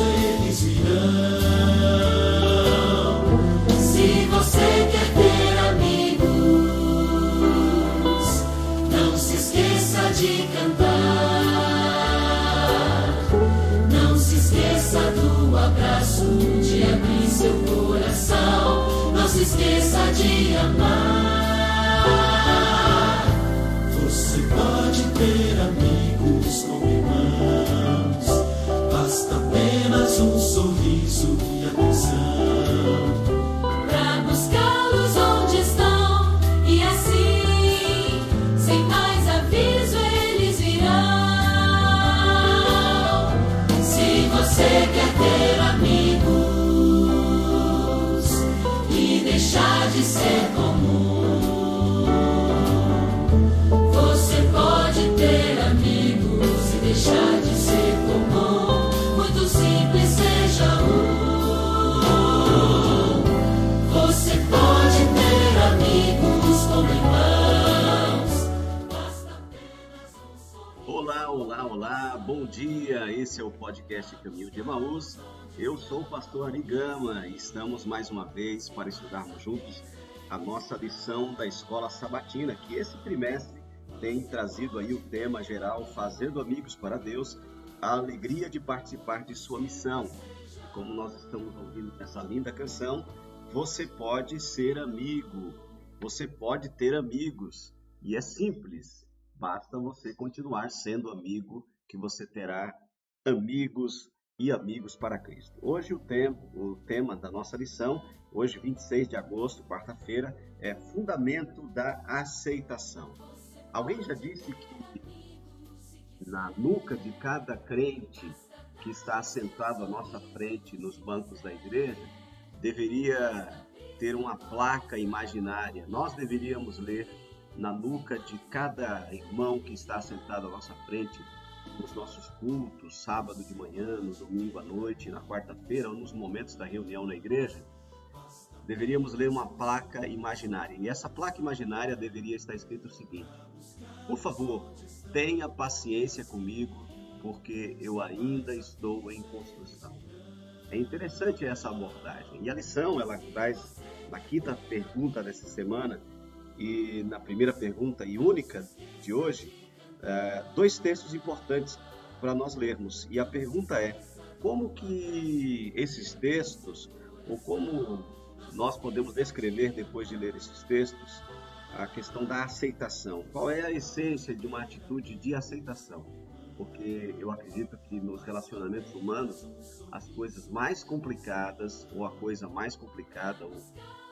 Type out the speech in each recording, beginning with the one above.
eles virão. Se você quer ter amigos, não se esqueça de cantar. Não se esqueça do abraço, de abrir seu coração. Não se esqueça de amar. Você pode ter amigos como um sorriso e atenção. Bom dia. Esse é o podcast Caminho de Emaús. Eu sou o pastor Ari Gama e estamos mais uma vez para estudarmos juntos a nossa lição da Escola Sabatina, que esse trimestre tem trazido aí o tema geral Fazendo Amigos para Deus, a alegria de participar de sua missão. E como nós estamos ouvindo essa linda canção, você pode ser amigo, você pode ter amigos. E é simples, Basta você continuar sendo amigo, que você terá amigos e amigos para Cristo. Hoje o tema, o tema da nossa lição, hoje 26 de agosto, quarta-feira, é fundamento da aceitação. Alguém já disse que na nuca de cada crente que está sentado à nossa frente nos bancos da igreja, deveria ter uma placa imaginária. Nós deveríamos ler na nuca de cada irmão que está sentado à nossa frente nos nossos cultos, sábado de manhã, no domingo à noite, na quarta-feira ou nos momentos da reunião na igreja, deveríamos ler uma placa imaginária. E essa placa imaginária deveria estar escrito o seguinte: Por favor, tenha paciência comigo, porque eu ainda estou em construção. É interessante essa abordagem. E a lição, ela traz na quinta pergunta dessa semana, e na primeira pergunta e única de hoje, eh, dois textos importantes para nós lermos. E a pergunta é: como que esses textos, ou como nós podemos descrever depois de ler esses textos, a questão da aceitação? Qual é a essência de uma atitude de aceitação? Porque eu acredito que nos relacionamentos humanos, as coisas mais complicadas, ou a coisa mais complicada, ou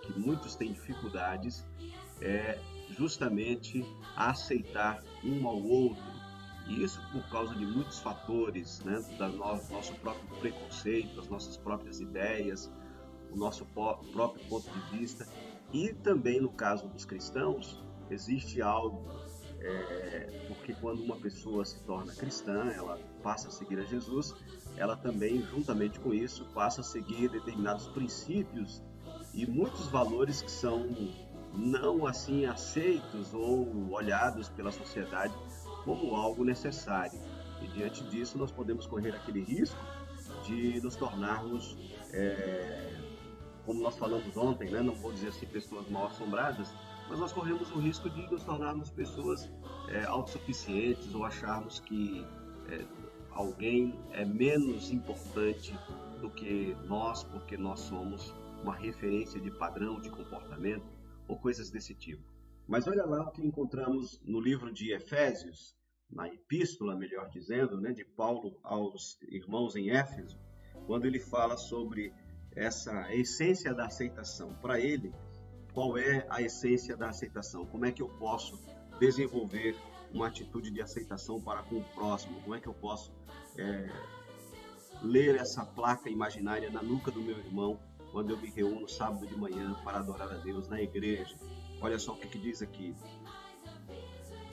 que muitos têm dificuldades, é justamente a aceitar um ao outro. E isso por causa de muitos fatores, né? do nosso próprio preconceito, das nossas próprias ideias, o nosso próprio ponto de vista. E também no caso dos cristãos, existe algo, é, porque quando uma pessoa se torna cristã, ela passa a seguir a Jesus, ela também, juntamente com isso, passa a seguir determinados princípios e muitos valores que são não assim aceitos ou olhados pela sociedade como algo necessário. E diante disso, nós podemos correr aquele risco de nos tornarmos, é, como nós falamos ontem, né? não vou dizer assim pessoas mal assombradas, mas nós corremos o risco de nos tornarmos pessoas é, autossuficientes ou acharmos que é, alguém é menos importante do que nós, porque nós somos uma referência de padrão de comportamento ou coisas desse tipo. Mas olha lá o que encontramos no livro de Efésios, na epístola, melhor dizendo, né, de Paulo aos irmãos em Éfeso, quando ele fala sobre essa essência da aceitação. Para ele, qual é a essência da aceitação? Como é que eu posso desenvolver uma atitude de aceitação para com o próximo? Como é que eu posso é, ler essa placa imaginária na nuca do meu irmão quando eu me reúno sábado de manhã para adorar a Deus na igreja? Olha só o que, que diz aqui.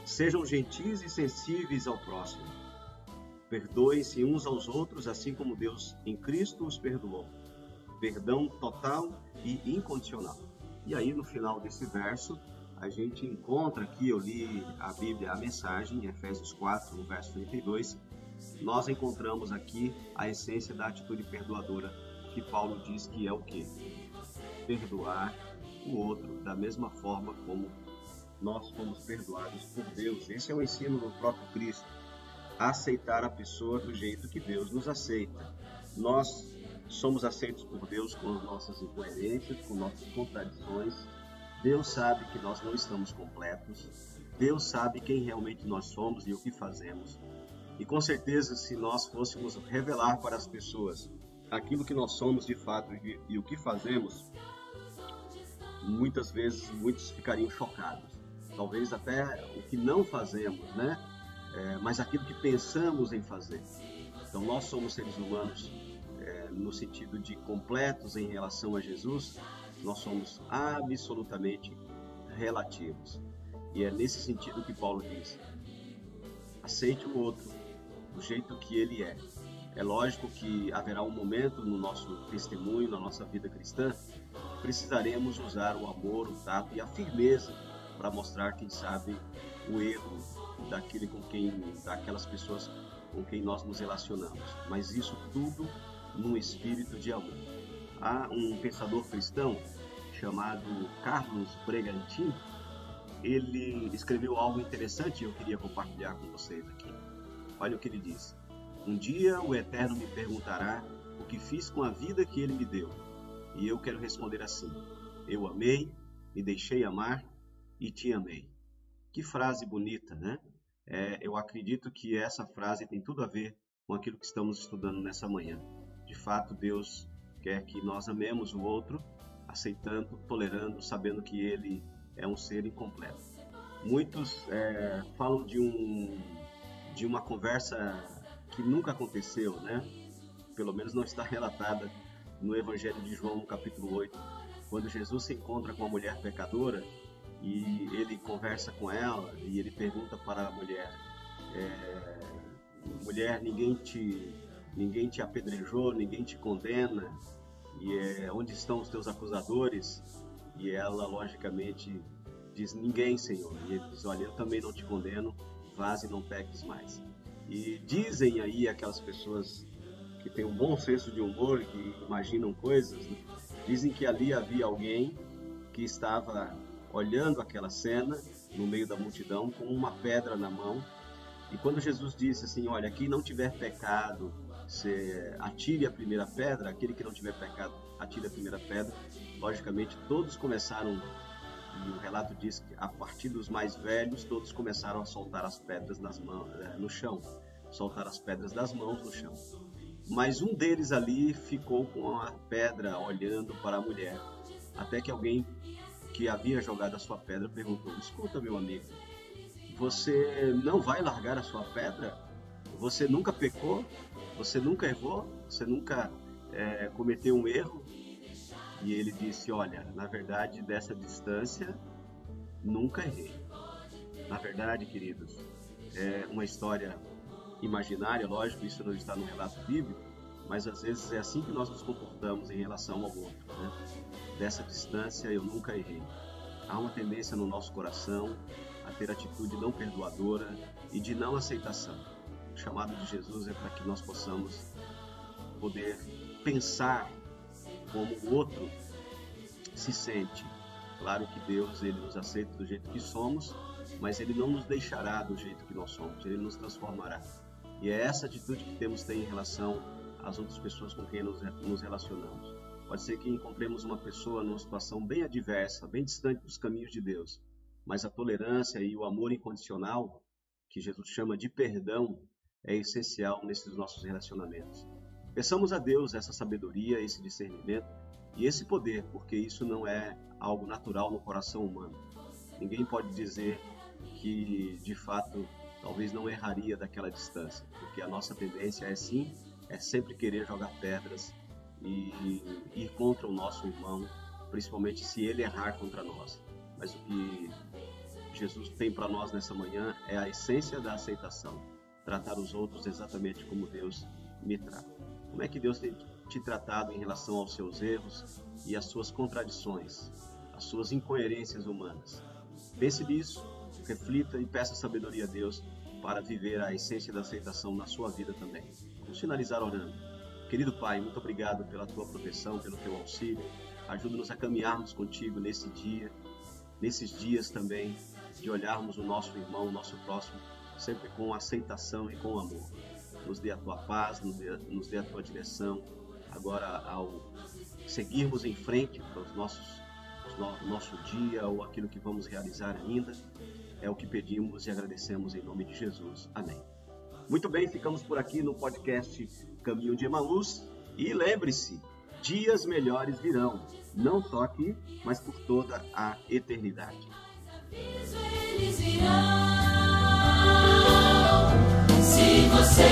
Sejam gentis e sensíveis ao próximo. Perdoem-se uns aos outros, assim como Deus em Cristo os perdoou. Perdão total e incondicional. E aí, no final desse verso, a gente encontra aqui, eu li a Bíblia, a mensagem, em Efésios 4, no verso 32, nós encontramos aqui a essência da atitude perdoadora que Paulo diz que é o que? Perdoar o outro da mesma forma como nós fomos perdoados por Deus. Esse é o ensino do próprio Cristo. Aceitar a pessoa do jeito que Deus nos aceita. Nós somos aceitos por Deus com as nossas incoerências, com nossas contradições. Deus sabe que nós não estamos completos. Deus sabe quem realmente nós somos e o que fazemos. E com certeza, se nós fôssemos revelar para as pessoas aquilo que nós somos de fato e, e o que fazemos, muitas vezes muitos ficariam chocados. Talvez até o que não fazemos, né? É, mas aquilo que pensamos em fazer. Então nós somos seres humanos é, no sentido de completos em relação a Jesus, nós somos absolutamente relativos. E é nesse sentido que Paulo diz: aceite o outro do jeito que ele é. É lógico que haverá um momento no nosso testemunho, na nossa vida cristã, precisaremos usar o amor, o tato e a firmeza para mostrar, quem sabe, o erro daquele com quem, daquelas pessoas com quem nós nos relacionamos. Mas isso tudo num espírito de amor. Há um pensador cristão chamado Carlos Bregantin, ele escreveu algo interessante e eu queria compartilhar com vocês aqui. Olha o que ele diz: Um dia o Eterno me perguntará o que fiz com a vida que ele me deu. E eu quero responder assim: Eu amei, me deixei amar e te amei. Que frase bonita, né? É, eu acredito que essa frase tem tudo a ver com aquilo que estamos estudando nessa manhã. De fato, Deus quer que nós amemos o outro, aceitando, tolerando, sabendo que ele é um ser incompleto. Muitos é, falam de um de uma conversa que nunca aconteceu, né? Pelo menos não está relatada no Evangelho de João, capítulo 8, quando Jesus se encontra com a mulher pecadora e ele conversa com ela e ele pergunta para a mulher: é, mulher, ninguém te ninguém te apedrejou, ninguém te condena e é, onde estão os teus acusadores? E ela logicamente diz: ninguém, Senhor. E ele diz: olha, eu também não te condeno vaze e não peques mais. E dizem aí aquelas pessoas que têm um bom senso de humor, que imaginam coisas, né? dizem que ali havia alguém que estava olhando aquela cena no meio da multidão com uma pedra na mão. E quando Jesus disse assim, olha, quem não tiver pecado, atire a primeira pedra, aquele que não tiver pecado, atire a primeira pedra. Logicamente, todos começaram relato diz que a partir dos mais velhos, todos começaram a soltar as pedras nas mãos, eh, no chão, soltar as pedras das mãos no chão. Mas um deles ali ficou com a pedra olhando para a mulher, até que alguém que havia jogado a sua pedra perguntou: Escuta, meu amigo, você não vai largar a sua pedra? Você nunca pecou? Você nunca errou? Você nunca é, cometeu um erro? E ele disse: Olha, na verdade, dessa distância, nunca errei. Na verdade, queridos, é uma história imaginária, lógico, isso não está no relato bíblico, mas às vezes é assim que nós nos comportamos em relação ao outro. Né? Dessa distância, eu nunca errei. Há uma tendência no nosso coração a ter atitude não perdoadora e de não aceitação. O chamado de Jesus é para que nós possamos poder pensar como o outro se sente. Claro que Deus ele nos aceita do jeito que somos, mas ele não nos deixará do jeito que nós somos, ele nos transformará. E é essa atitude que temos que ter em relação às outras pessoas com quem nos, nos relacionamos. Pode ser que encontremos uma pessoa numa situação bem adversa, bem distante dos caminhos de Deus, mas a tolerância e o amor incondicional, que Jesus chama de perdão, é essencial nesses nossos relacionamentos. Peçamos a Deus essa sabedoria, esse discernimento e esse poder, porque isso não é algo natural no coração humano. Ninguém pode dizer que de fato talvez não erraria daquela distância, porque a nossa tendência é sim, é sempre querer jogar pedras e ir contra o nosso irmão, principalmente se ele errar contra nós. Mas o que Jesus tem para nós nessa manhã é a essência da aceitação, tratar os outros exatamente como Deus me trata. Como é que Deus tem te tratado em relação aos seus erros e às suas contradições, às suas incoerências humanas? Pense nisso, reflita e peça sabedoria a Deus para viver a essência da aceitação na sua vida também. Vamos finalizar orando. Querido Pai, muito obrigado pela tua proteção, pelo teu auxílio. Ajuda-nos a caminharmos contigo nesse dia, nesses dias também, de olharmos o nosso irmão, o nosso próximo, sempre com aceitação e com amor. Nos dê a tua paz, nos dê, nos dê a tua direção. Agora, ao seguirmos em frente para os nossos o nosso dia ou aquilo que vamos realizar ainda. É o que pedimos e agradecemos em nome de Jesus. Amém. Muito bem, ficamos por aqui no podcast Caminho de Emaús. E lembre-se, dias melhores virão, não só aqui, mas por toda a eternidade. Se você